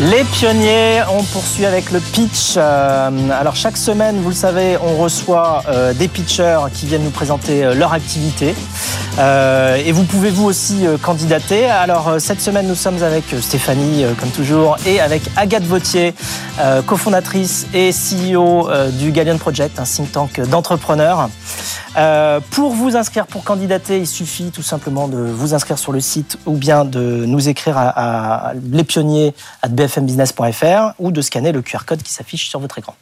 Les pionniers, on poursuit avec le pitch. Euh, alors chaque semaine, vous le savez, on reçoit euh, des pitchers qui viennent nous présenter euh, leur activité. et vous pouvez vous aussi candidater. Alors cette semaine, nous sommes avec Stéphanie, comme toujours, et avec Agathe Vautier, cofondatrice et CEO du Gallion Project, un think tank d'entrepreneurs. Pour vous inscrire, pour candidater, il suffit tout simplement de vous inscrire sur le site ou bien de nous écrire à, à bfmbusiness.fr ou de scanner le QR code qui s'affiche sur votre écran.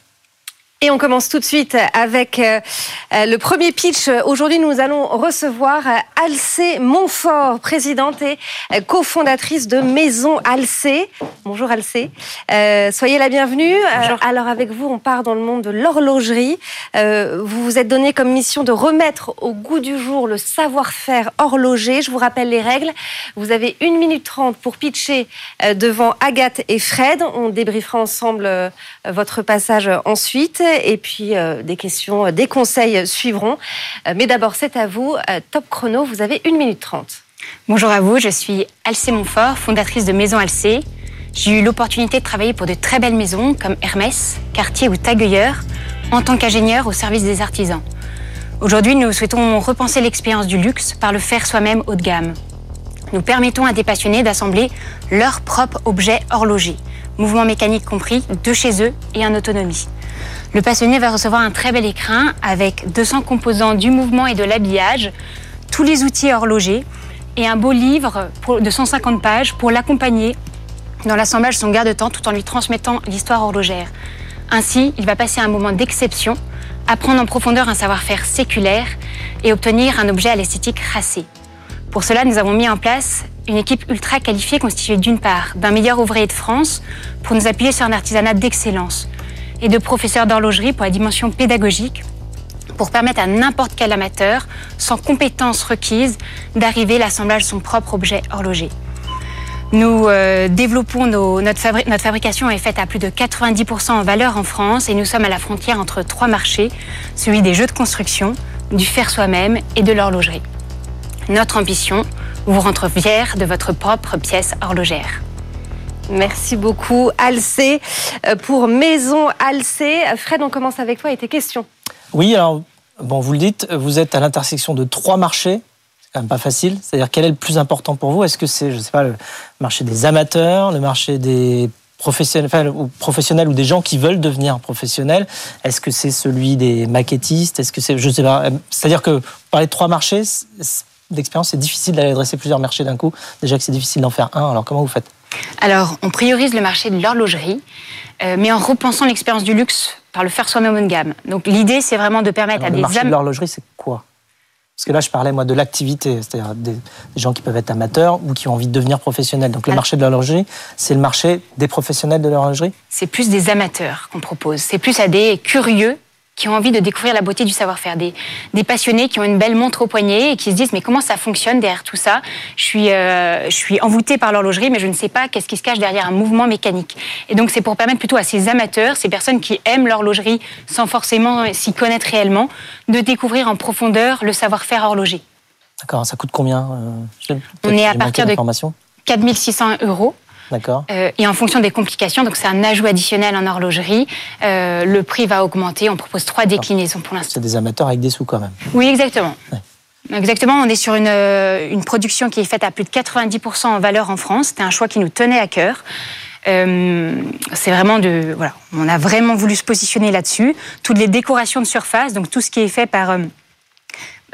Et on commence tout de suite avec euh, euh, le premier pitch. Aujourd'hui, nous allons recevoir euh, Alcé Montfort, présidente et cofondatrice de Maison Alcé. Bonjour Alcé. soyez la bienvenue. alors avec vous, on part dans le monde de l'horlogerie. vous vous êtes donné comme mission de remettre au goût du jour le savoir-faire horloger. Je vous rappelle les règles. Vous avez une minute trente pour pitcher devant Agathe et Fred. On débriefera ensemble votre passage ensuite et puis euh, des questions, euh, des conseils suivront. Euh, mais d'abord, c'est à vous. top chrono, vous avez 1 minute 30. Bonjour à vous, je suis Alcé Montfort, fondatrice de Maison Alcé. J'ai eu l'opportunité de travailler pour de très belles maisons comme Hermès, Cartier ou Tag en tant qu'ingénieur au service des artisans. Aujourd'hui, nous souhaitons repenser l'expérience du luxe par le faire soi-même haut de gamme. Nous permettons à des passionnés d'assembler leurs propres objets horlogers, mouvements mécaniques compris, de chez eux et en autonomie. Le passionné va recevoir un très bel écrin avec 200 composants du mouvement et de l'habillage, tous les outils horlogers et un beau livre de 150 pages pour l'accompagner dans l'assemblage de son garde-temps tout en lui transmettant l'histoire horlogère. Ainsi, il va passer un moment d'exception, apprendre en profondeur un savoir-faire séculaire et obtenir un objet à l'esthétique racée. Pour cela, nous avons mis en place une équipe ultra qualifiée constituée d'une part d'un meilleur ouvrier de France pour nous appuyer sur un artisanat d'excellence, et de professeurs d'horlogerie pour la dimension pédagogique pour permettre à n'importe quel amateur, sans compétences requises, d'arriver à l'assemblage de son propre objet horloger. Nous euh, développons notre, fabrication est faite à plus de 90% en valeur en France et nous sommes à la frontière entre trois marchés, celui des jeux de construction, du faire soi-même et de l'horlogerie. Notre ambition, vous rendre fier de votre propre pièce horlogère. Merci beaucoup, Alcé, euh, pour Maison Alcé. Fred, on commence avec toi et tes questions. Oui, alors, bon, vous le dites, vous êtes à l'intersection de trois marchés. C'est quand même pas facile. C'est-à-dire, quel est le plus important pour vous? Est-ce que c'est, je sais pas, le marché des amateurs, le marché des professionnels, ou professionnels ou des gens qui veulent devenir professionnels? Est-ce que c'est celui des maquettistes? Est-ce que c'est, je sais pas. C'est-à-dire que parler de trois marchés d'expérience, c'est difficile d'aller adresser plusieurs marchés d'un coup. Déjà que c'est difficile d'en faire un. Alors comment vous faites? Alors, on priorise le marché de l'horlogerie, euh, mais en repensant l'expérience du luxe par le faire soi-même haut de gamme. Donc, l'idée, c'est vraiment de permettre à des... Le marché de l'horlogerie, c'est quoi? Parce que là, je parlais, moi, de l'activité, c'est-à-dire des, gens qui peuvent être amateurs ou qui ont envie de devenir professionnels. Donc, le marché de l'horlogerie, c'est le marché des professionnels de l'horlogerie? C'est plus des amateurs qu'on propose. C'est plus à des curieux qui ont envie de découvrir la beauté du savoir-faire, des, des, passionnés qui ont une belle montre au poignet et qui se disent mais comment ça fonctionne derrière tout ça? Je suis, euh, je suis envoûté par l'horlogerie, mais je ne sais pas qu'est-ce qui se cache derrière un mouvement mécanique. Et donc c'est pour permettre plutôt à ces amateurs, ces personnes qui aiment l'horlogerie sans forcément s'y connaître réellement, de découvrir en profondeur le savoir-faire horloger. D'accord, ça coûte combien euh, On est à partir de 4600 euros. D'accord. Euh, et en fonction des complications, donc c'est un ajout additionnel en horlogerie, euh, le prix va augmenter. On propose trois déclinaisons pour l'instant. C'est des amateurs avec des sous quand même. Oui, exactement. Exactement, on est sur une, euh, une, production qui est faite à plus de 90% en valeur en France. C'était un choix qui nous tenait à cœur. c'est vraiment de voilà, on a vraiment voulu se positionner là-dessus. Toutes les décorations de surface, donc tout ce qui est fait par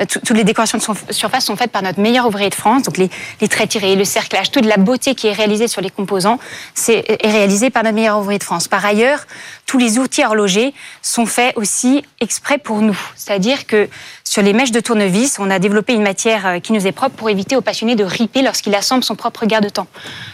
toutes les décorations de surface sont faites par notre meilleur ouvrier de France. Donc les, les traits tirés, le cerclage, toute la beauté qui est réalisée sur les composants c'est, est réalisée par notre meilleur ouvrier de France. Par ailleurs, tous les outils horlogers sont faits aussi exprès pour nous. C'est-à-dire que sur les mèches de tournevis, on a développé une matière euh, qui nous est propre pour éviter aux passionnés de riper lorsqu'il assemble son propre garde-temps.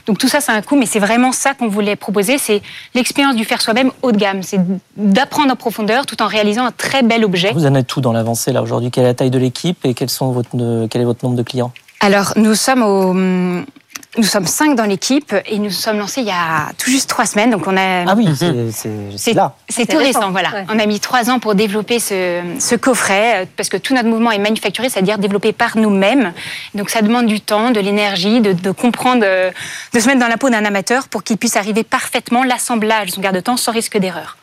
Donc tout ça, c'est un coût, mais c'est vraiment ça qu'on voulait proposer. C'est l'expérience du faire soi-même haut de gamme. C'est d'apprendre en profondeur tout en réalisant un très bel objet. Vous en êtes tout dans l'avancée là aujourd'hui? Quelle est la taille de l'équipe et sont votre, quel est votre nombre de clients? Alors, nous sommes au Nous sommes cinq dans l'équipe et nous sommes lancés il y a tout juste trois semaines. Donc on a. Ah oui, c'est- c'est là. C'est tout récent, récent, voilà. ouais. On a mis trois ans pour développer ce, ce coffret, euh, parce que tout notre mouvement est manufacturé, c'est-à-dire développé par nous-mêmes. Donc ça demande du temps, de l'énergie, de, de comprendre, euh, de se mettre dans la peau d'un amateur pour qu'il puisse arriver parfaitement l'assemblage de son garde-temps sans risque d'erreur.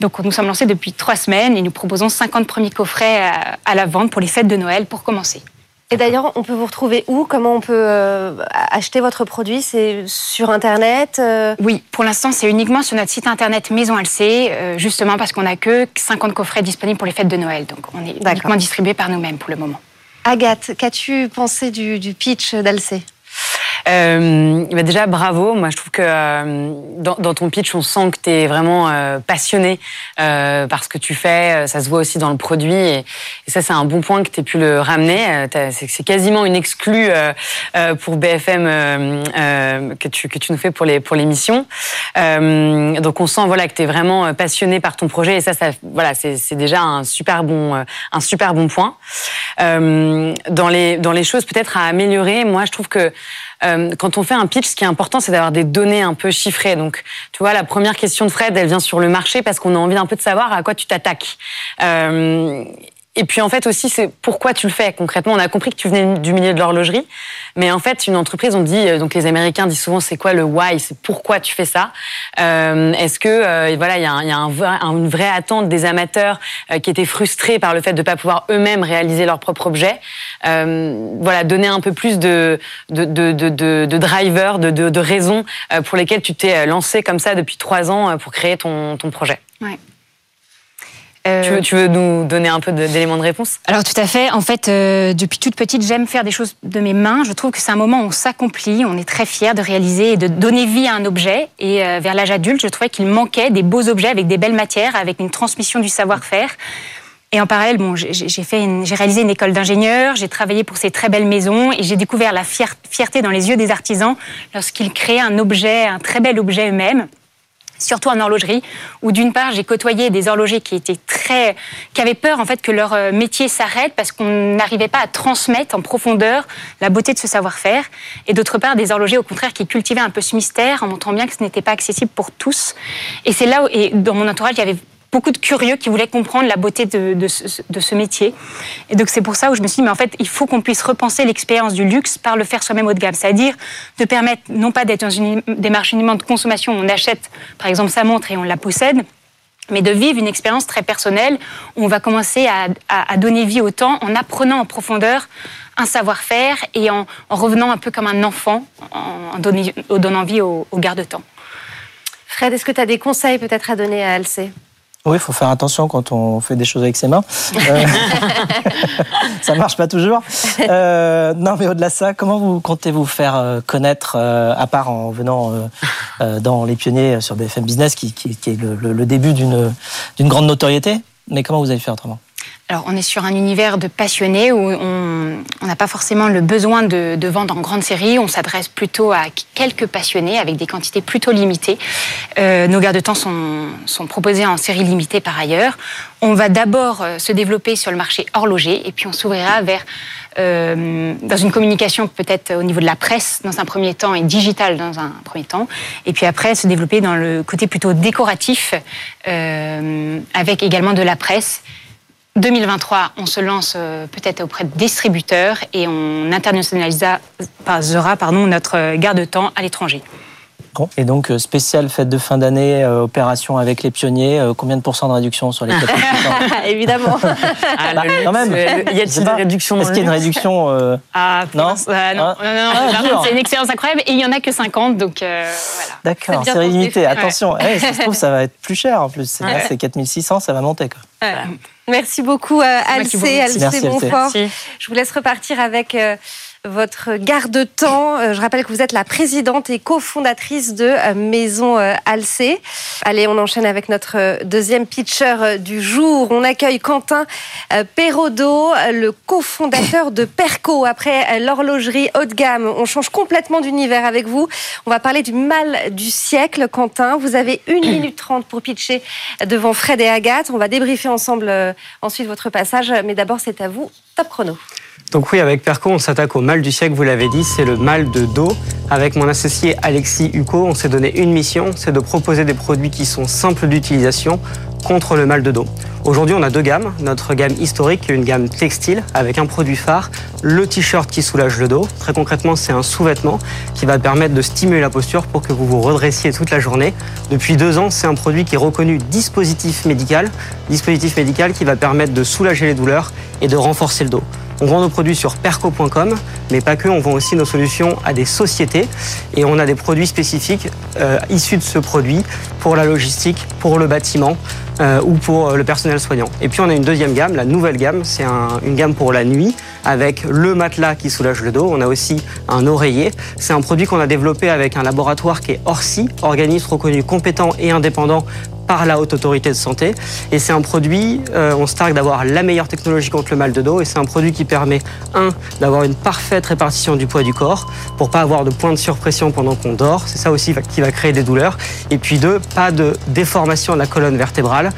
Donc nous sommes lancés depuis trois semaines et nous proposons 50 premiers coffrets à, à la vente pour les fêtes de Noël pour commencer. Et d'ailleurs, on peut vous retrouver où? Comment on peut euh, acheter votre produit? C'est sur Internet euh, Oui, pour l'instant, c'est uniquement sur notre site internet Maison Alcé, euh, justement parce qu'on n'a que 50 coffrets disponibles pour les fêtes de Noël. Donc on est uniquement distribué par nous-mêmes pour le moment. Agathe, qu'as-tu pensé du, du pitch d'Alcé Euh, bah déjà, bravo. Moi, je trouve que euh, dans, dans ton pitch, on sent que tu es vraiment euh, passionné euh, par ce que tu fais. Ça se voit aussi dans le produit. Et, ça, c'est un bon point que tu aies pu le ramener. Euh, C'est quasiment une exclue euh, euh, pour BFM euh, euh, que, tu, que tu nous fais pour les pour l'émission. Euh, donc, on sent voilà, que tu es vraiment euh, passionné par ton projet. Et ça, ça voilà, c'est déjà un super bon, euh, un super bon point. Euh, dans, les, dans les choses peut-être à améliorer, moi, je trouve que euh, quand on fait un pitch, ce qui est important, c'est d'avoir des données un peu chiffrées. Donc, tu vois, la première question de Fred, elle vient sur le marché parce qu'on a envie un peu de savoir à quoi tu t'attaques. Euh, et puis en fait aussi, c'est pourquoi tu le fais concrètement. On a compris que tu venais du milieu de l'horlogerie, mais en fait, une entreprise, on dit euh, donc les Américains disent souvent c'est quoi le why, c'est pourquoi tu fais ça? Euh, Est-ce que euh, voilà, il y a, une vraie attente des amateurs qui étaient frustrés par le fait de ne pas pouvoir eux-mêmes réaliser leur propre objet? Voilà, donner un peu plus de de de de, de, de raisons pour lesquelles tu t'es lancé comme ça depuis trois ans pour créer ton ton projet. Euh, Tu veux, tu veux nous donner un peu d'éléments de réponse? Alors tout à fait. En fait, euh, depuis toute petite, j'aime faire des choses de mes mains. Je trouve que c'est un moment où on s'accomplit, on est très fier de réaliser et de donner vie à un objet. Et euh, vers l'âge adulte, je trouvais qu'il manquait des beaux objets avec des belles matières, avec une transmission du savoir-faire. Et en parallèle, bon, j'ai réalisé une école d'ingénieur, j'ai travaillé pour ces très belles maisons et j'ai découvert la fier- fierté dans les yeux des artisans lorsqu'ils créaient un objet, un très bel objet eux-mêmes surtout en horlogerie, où d'une part j'ai côtoyé des horlogers qui étaient très, qui avaient peur en fait que leur euh, métier s'arrête parce qu'on n'arrivait pas à transmettre en profondeur la beauté de ce savoir-faire, et d'autre part des horlogers au contraire qui cultivaient un peu ce mystère en montrant bien que ce n'était pas accessible pour tous. Et c'est là où, et dans mon entourage il y avait beaucoup de curieux qui voulaient comprendre la beauté de, ce, métier. Et donc c'est pour ça où je me suis dit, mais en fait, il faut qu'on puisse repenser l'expérience du luxe par le faire soi-même haut de gamme. C'est-à-dire de permettre, non pas d'être dans une démarche uniquement de consommation, où on achète par exemple sa montre et on la possède, mais de vivre une expérience très personnelle où on va commencer à, donner vie au temps en apprenant en profondeur un savoir-faire et en, en revenant un peu comme un enfant, en donnant vie au, au garde-temps. Fred, est-ce que tu as des conseils peut-être à donner à Alcé Oui, il faut faire attention quand on fait des choses avec ses mains. Euh, ça marche pas toujours. Euh, non, mais au-delà de ça, comment vous comptez vous faire euh, connaître, euh, à part en venant dans Les Pionniers sur BFM Business, qui, est le, le- début d'une grande notoriété? Mais comment vous avez fait autrement? Alors, on est sur un univers de passionnés où on n'a pas forcément le besoin de, de vendre en grande série. On s'adresse plutôt à quelques passionnés avec des quantités plutôt limitées. Euh, nos garde-temps sont, sont proposés en série limitée par ailleurs. On va d'abord euh, se développer sur le marché horloger et puis on s'ouvrira vers euh, dans une communication peut-être au niveau de la presse dans un premier temps et digitale dans un premier temps, et puis après se développer dans le côté plutôt décoratif avec également de la presse 2023, on se lance euh, peut-être auprès de distributeurs et on internationalisera pardon, notre garde-temps à l'étranger. Bon. Et donc, euh, spécial fête de fin d'année, euh, opération avec les pionniers, euh, combien de pourcents de réduction sur les 4 Évidemment. Ah, Bah, quand même. y a-t-il réductions dans Est-ce qu'il y a une réduction euh, Ah, Non euh, non, Ah. non, non, non, Ah, c'est une expérience incroyable et il n'y en a que 50, donc euh, voilà. D'accord, C'est tenté. limitée, Ouais. attention. Eh, ça se trouve, ça va être plus cher en plus. C'est Ouais. c'est 4600, ça va monter. Quoi. Merci beaucoup, Alcé, Alcé. Merci. Je vous laisse repartir avec euh, votre garde-temps. Euh, je rappelle que vous êtes la présidente et cofondatrice de euh, Maison euh, Alcé. Allez, on enchaîne avec notre deuxième pitcher du jour. On accueille Quentin euh, le cofondateur de Perco. Après l'horlogerie haut de gamme, on change complètement d'univers avec vous. On va parler du mal du siècle, Quentin. Vous avez 1 minute 30 pour pitcher devant Fred et Agathe. On va débriefer ensemble ensuite votre passage. Mais d'abord, c'est à vous. Top chrono. Donc oui, avec Perco, on s'attaque au mal du siècle, vous l'avez dit, c'est le mal de dos. Avec mon associé Alexis Huco, on s'est donné une mission, c'est de proposer des produits qui sont simples d'utilisation contre le mal de dos. Aujourd'hui, on a deux gammes. Notre gamme historique, une gamme textile avec un produit phare, le t-shirt qui soulage le dos. Très concrètement, c'est un sous-vêtement qui va permettre de stimuler la posture pour que vous vous redressiez toute la journée. Depuis deux ans, c'est un produit qui est reconnu dispositif médical, dispositif médical qui va permettre de soulager les douleurs et de renforcer le dos. On vend nos produits sur perco.com, mais pas que, on vend aussi nos solutions à des sociétés et on a des produits spécifiques euh, issus de ce produit pour la logistique, pour le bâtiment euh, ou pour le personnel soignant. Et puis on a une deuxième gamme, la nouvelle gamme, c'est une gamme pour la nuit avec le matelas qui soulage le dos. On a aussi un oreiller. C'est un produit qu'on a développé avec un laboratoire qui est Orsi, organisme reconnu compétent et indépendant par la haute autorité de santé. Et c'est un produit, euh, on se targue d'avoir la meilleure technologie contre le mal de dos. Et c'est un produit qui permet, un, d'avoir une parfaite répartition du poids du corps pour pas avoir de points de surpression pendant qu'on dort. C'est ça aussi qui va créer des douleurs. Et puis deux, pas de déformation de la colonne vertébrale.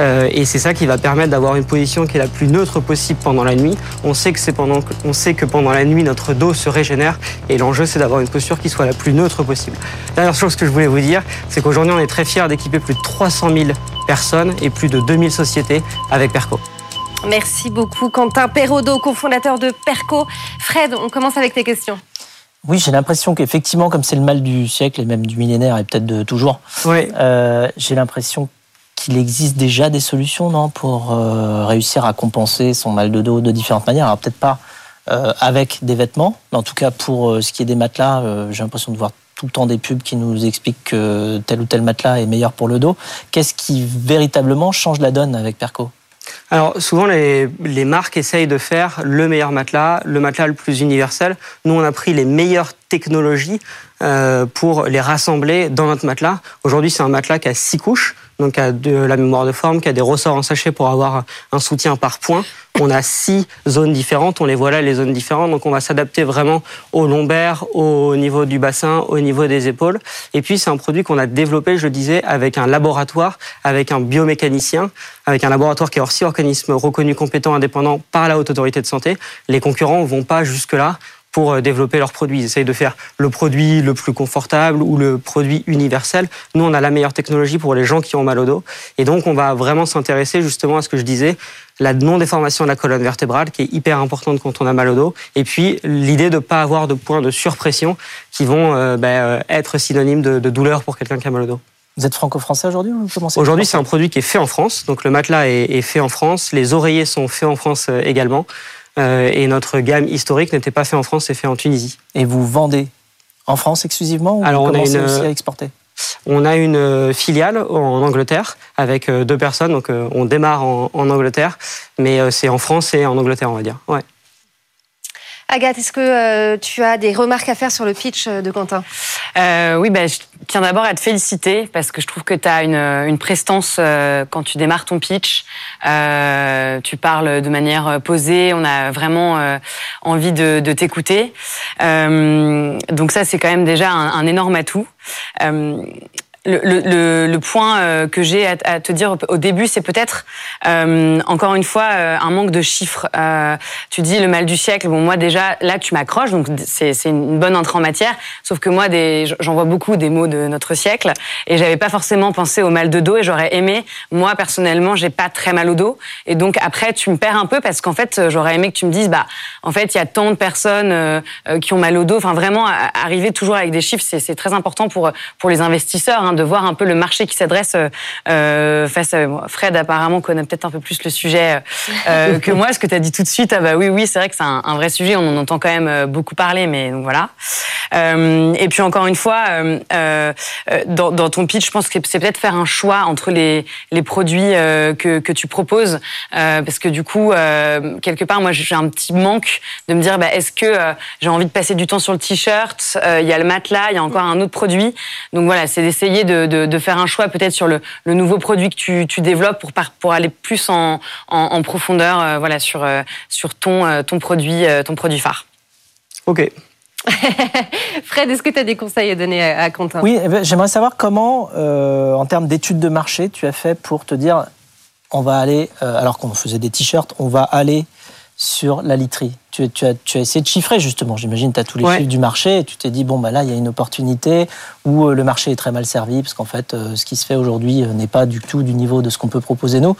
Euh, et c'est ça qui va permettre d'avoir une position qui est la plus neutre possible pendant la nuit. On sait que c'est pendant, on sait que pendant la nuit notre dos se régénère et l'enjeu c'est d'avoir une posture qui soit la plus neutre possible. Dernière chose que je voulais vous dire, c'est qu'aujourd'hui on est très fiers d'équiper plus de 300 000 personnes et plus de 2000 sociétés avec Perco. Merci beaucoup Quentin Perrodo, cofondateur de Perco. Fred, on commence avec tes questions. Oui, j'ai l'impression qu'effectivement, comme c'est le mal du siècle et même du millénaire et peut-être de toujours, euh, j'ai l'impression qu'il existe déjà des solutions, non, pour euh, réussir à compenser son mal de dos de différentes manières. Alors peut-être pas euh, avec des vêtements, mais en tout cas pour euh, ce qui est des matelas, j'ai l'impression de voir tout le temps des pubs qui nous expliquent que tel ou tel matelas est meilleur pour le dos. Qu'est-ce qui véritablement change la donne avec Perco? Alors souvent les, les, marques essayent de faire le meilleur matelas, le matelas le plus universel. Nous on a pris les meilleures technologies pour les rassembler dans notre matelas. Aujourd'hui c'est un matelas qui a six couches, donc a de la mémoire de forme, qui a des ressorts en sachet pour avoir un soutien par point. On a six zones différentes, on les voit là, les zones différentes, donc on va s'adapter vraiment au lombaire, au niveau du bassin, au niveau des épaules. Et puis c'est un produit qu'on a développé, je le disais, avec un laboratoire, avec un biomécanicien, avec un laboratoire qui est aussi organisme reconnu compétent, indépendant par la haute autorité de santé. Les concurrents vont pas jusque-là pour euh, développer leurs produits. Ils essayent de faire le produit le plus confortable ou le produit universel. Nous, on a la meilleure technologie pour les gens qui ont mal au dos. Et donc, on va vraiment s'intéresser justement à ce que je disais, la non-déformation de la colonne vertébrale, qui est hyper importante quand on a mal au dos. Et puis, l'idée de ne pas avoir de points de surpression qui vont euh, ben, euh, être synonymes de, douleur pour quelqu'un qui a mal au dos. Vous êtes franco-français aujourd'hui Aujourd'hui, c'est un produit qui est fait en France. Donc, le matelas est fait en France. Les oreillers sont faits en France également. Euh, et notre gamme historique n'était pas fait en France, c'est fait en Tunisie. Et vous vendez en France exclusivement ou Alors vous on une, aussi à exporter? On a une euh, filiale en Angleterre avec euh, deux personnes, donc on démarre en, Angleterre, mais c'est en France et en Angleterre, on va dire. Ouais. Agathe, est-ce que tu as des remarques à faire sur le pitch de Quentin? Oui, bah, je tiens d'abord à te féliciter parce que je trouve que tu as une, une prestance quand tu démarres ton pitch. Euh, tu parles de manière posée, on a vraiment euh, envie de, de t'écouter. Euh, donc ça, c'est quand même déjà un énorme atout. Euh, le, le, le, point euh, que j'ai à, te dire au début, c'est peut-être euh, encore une fois euh, un manque de chiffres. Euh, tu dis le mal du siècle. Bon, moi déjà là, tu m'accroches, donc c'est une bonne entrée en matière. Sauf que moi, j'en vois beaucoup des mots de notre siècle, et j'avais pas forcément pensé au mal de dos. Et j'aurais aimé, moi personnellement, j'ai pas très mal au dos, et donc après, tu me perds un peu parce qu'en fait, j'aurais aimé que tu me dises, bah, en fait, il y a tant de personnes qui ont mal au dos. Enfin, vraiment, arriver toujours avec des chiffres, c'est très important pour pour les investisseurs. Hein, de voir un peu le marché qui s'adresse euh, euh, face à Fred apparemment connaît peut-être un peu plus le sujet euh, que moi. Ce que tu as dit tout de suite, ah bah oui, oui, c'est vrai que c'est un, vrai sujet. On en entend quand même beaucoup parler, mais voilà. et puis encore une fois, dans, dans, ton pitch, je pense que c'est peut-être faire un choix entre les, les produits que, que tu proposes, parce que du coup, quelque part, moi, j'ai un petit manque de me dire, bah, est-ce que j'ai envie de passer du temps sur le t-shirt Il y a le matelas, il y a encore un autre produit. Donc voilà, c'est d'essayer de, faire un choix peut-être sur le, nouveau produit que tu, développes pour, pour aller plus en, profondeur euh, voilà, sur, euh, sur ton, euh, ton, produit, ton produit phare. Ok. Fred, est-ce que tu as des conseils à donner à, Quentin? Oui, eh ben, j'aimerais savoir comment, en termes d'études de marché, tu as fait pour te dire on va aller, alors qu'on faisait des t-shirts, on va aller sur la literie. Tu, tu, as, tu as essayé de chiffrer justement. J'imagine tu as tous les Ouais. chiffres du marché et tu t'es dit, bon, bah là, il y a une opportunité où euh, le marché est très mal servi parce qu'en fait, euh, ce qui se fait aujourd'hui euh, n'est pas du tout du niveau de ce qu'on peut proposer nous.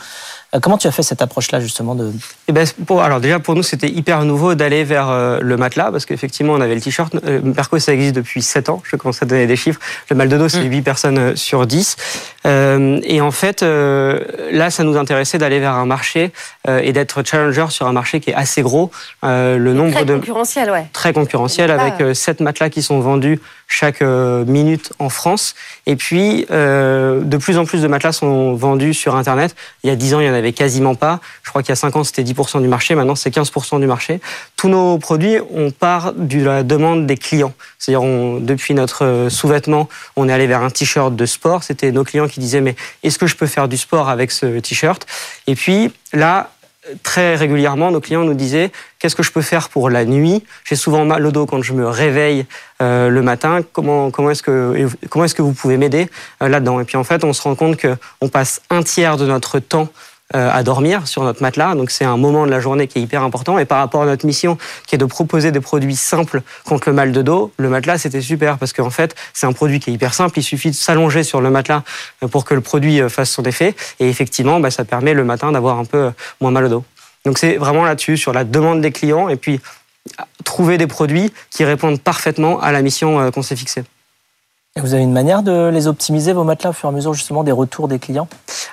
Comment tu as fait cette approche-là justement de... Eh ben, pour, alors déjà pour nous c'était hyper nouveau d'aller vers le matelas parce qu'effectivement on avait le t-shirt. Perco ça existe depuis 7 ans. Je commence à donner des chiffres. Le mal de dos c'est 8 personnes euh, sur 10. Euh, et en fait euh, là ça nous intéressait d'aller vers un marché euh, et d'être challenger sur un marché qui est assez gros. Euh, le nombre Très de concurrentiel, ouais. très concurrentiel avec euh, 7 matelas qui sont vendus chaque euh, minute en France. Et puis, euh, de plus en plus de matelas sont vendus sur Internet. Il y a 10 ans, il n'y en avait quasiment pas. Je crois qu'il y a 5 ans, c'était 10% du marché. Maintenant, c'est 15% du marché. Tous nos produits, on part de la demande des clients. C'est-à-dire, on- depuis notre euh, sous-vêtement, on est allé vers un t-shirt de sport. C'était nos clients qui disaient, mais est-ce que je peux faire du sport avec ce t-shirt? Et puis, là, très régulièrement, nos clients nous disaient qu'est-ce que je peux faire pour la nuit? J'ai souvent mal au dos quand je me réveille euh, le matin. Comment, comment est-ce que, comment est-ce que vous pouvez m'aider euh, là-dedans? Et puis en fait, on se rend compte qu'on passe un tiers de notre temps à dormir sur notre matelas. Donc c'est un moment de la journée qui est hyper important. Et par rapport à notre mission, qui est de proposer des produits simples contre le mal de dos, le matelas c'était super parce qu'en fait c'est un produit qui est hyper simple. Il suffit de s'allonger sur le matelas euh, pour que le produit euh, fasse son effet. Et effectivement, bah, ça permet le matin d'avoir un peu euh, moins mal au dos. Donc c'est vraiment là-dessus, sur la demande des clients et puis euh, trouver des produits qui répondent parfaitement à la mission euh, qu'on s'est fixée. Et Vous avez une manière de les optimiser, vos matelas, au fur et à mesure justement des retours des clients?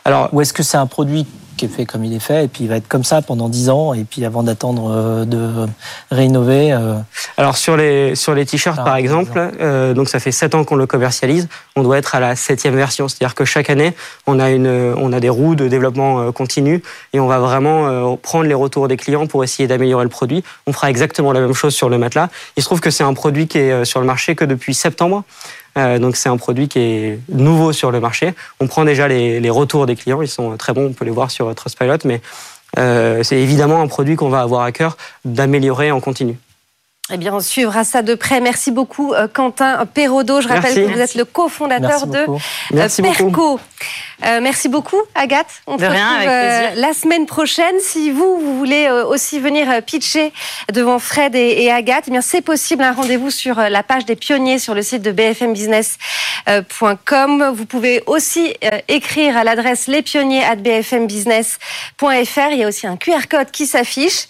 Alors, Ou est-ce que c'est un produit qui est fait comme il est fait et puis il va être comme ça pendant 10 ans et puis avant d'attendre euh, de réinnover euh, Alors sur les sur les t-shirts Ah, par exemple, euh, donc ça fait sept ans qu'on le commercialise. On doit être à la septième version, c'est-à-dire que chaque année on a une on a des roues de développement continu et on va vraiment prendre les retours des clients pour essayer d'améliorer le produit. On fera exactement la même chose sur le matelas. Il se trouve que c'est un produit qui est sur le marché que depuis septembre. Euh, donc c'est un produit qui est nouveau sur le marché. On prend déjà les, retours des clients, ils sont très bons, on peut les voir sur Trustpilot, mais euh, c'est évidemment un produit qu'on va avoir à cœur d'améliorer en continu. Eh bien, on suivra ça de près. Merci beaucoup, euh, Quentin Perraudot. Je rappelle Merci. que vous êtes le cofondateur de. Merci euh, beaucoup. Perco. Euh, merci beaucoup, Agathe. On De se rien, retrouve avec la semaine prochaine. Si vous, vous voulez euh, aussi venir pitcher devant Fred et, et Agathe, eh bien, c'est possible. Un rendez-vous sur la page des pionniers sur le site de bfmbusiness.com. Vous pouvez aussi écrire à l'adresse lespionniers@bfmbusiness.fr. Il y a aussi un QR code qui s'affiche.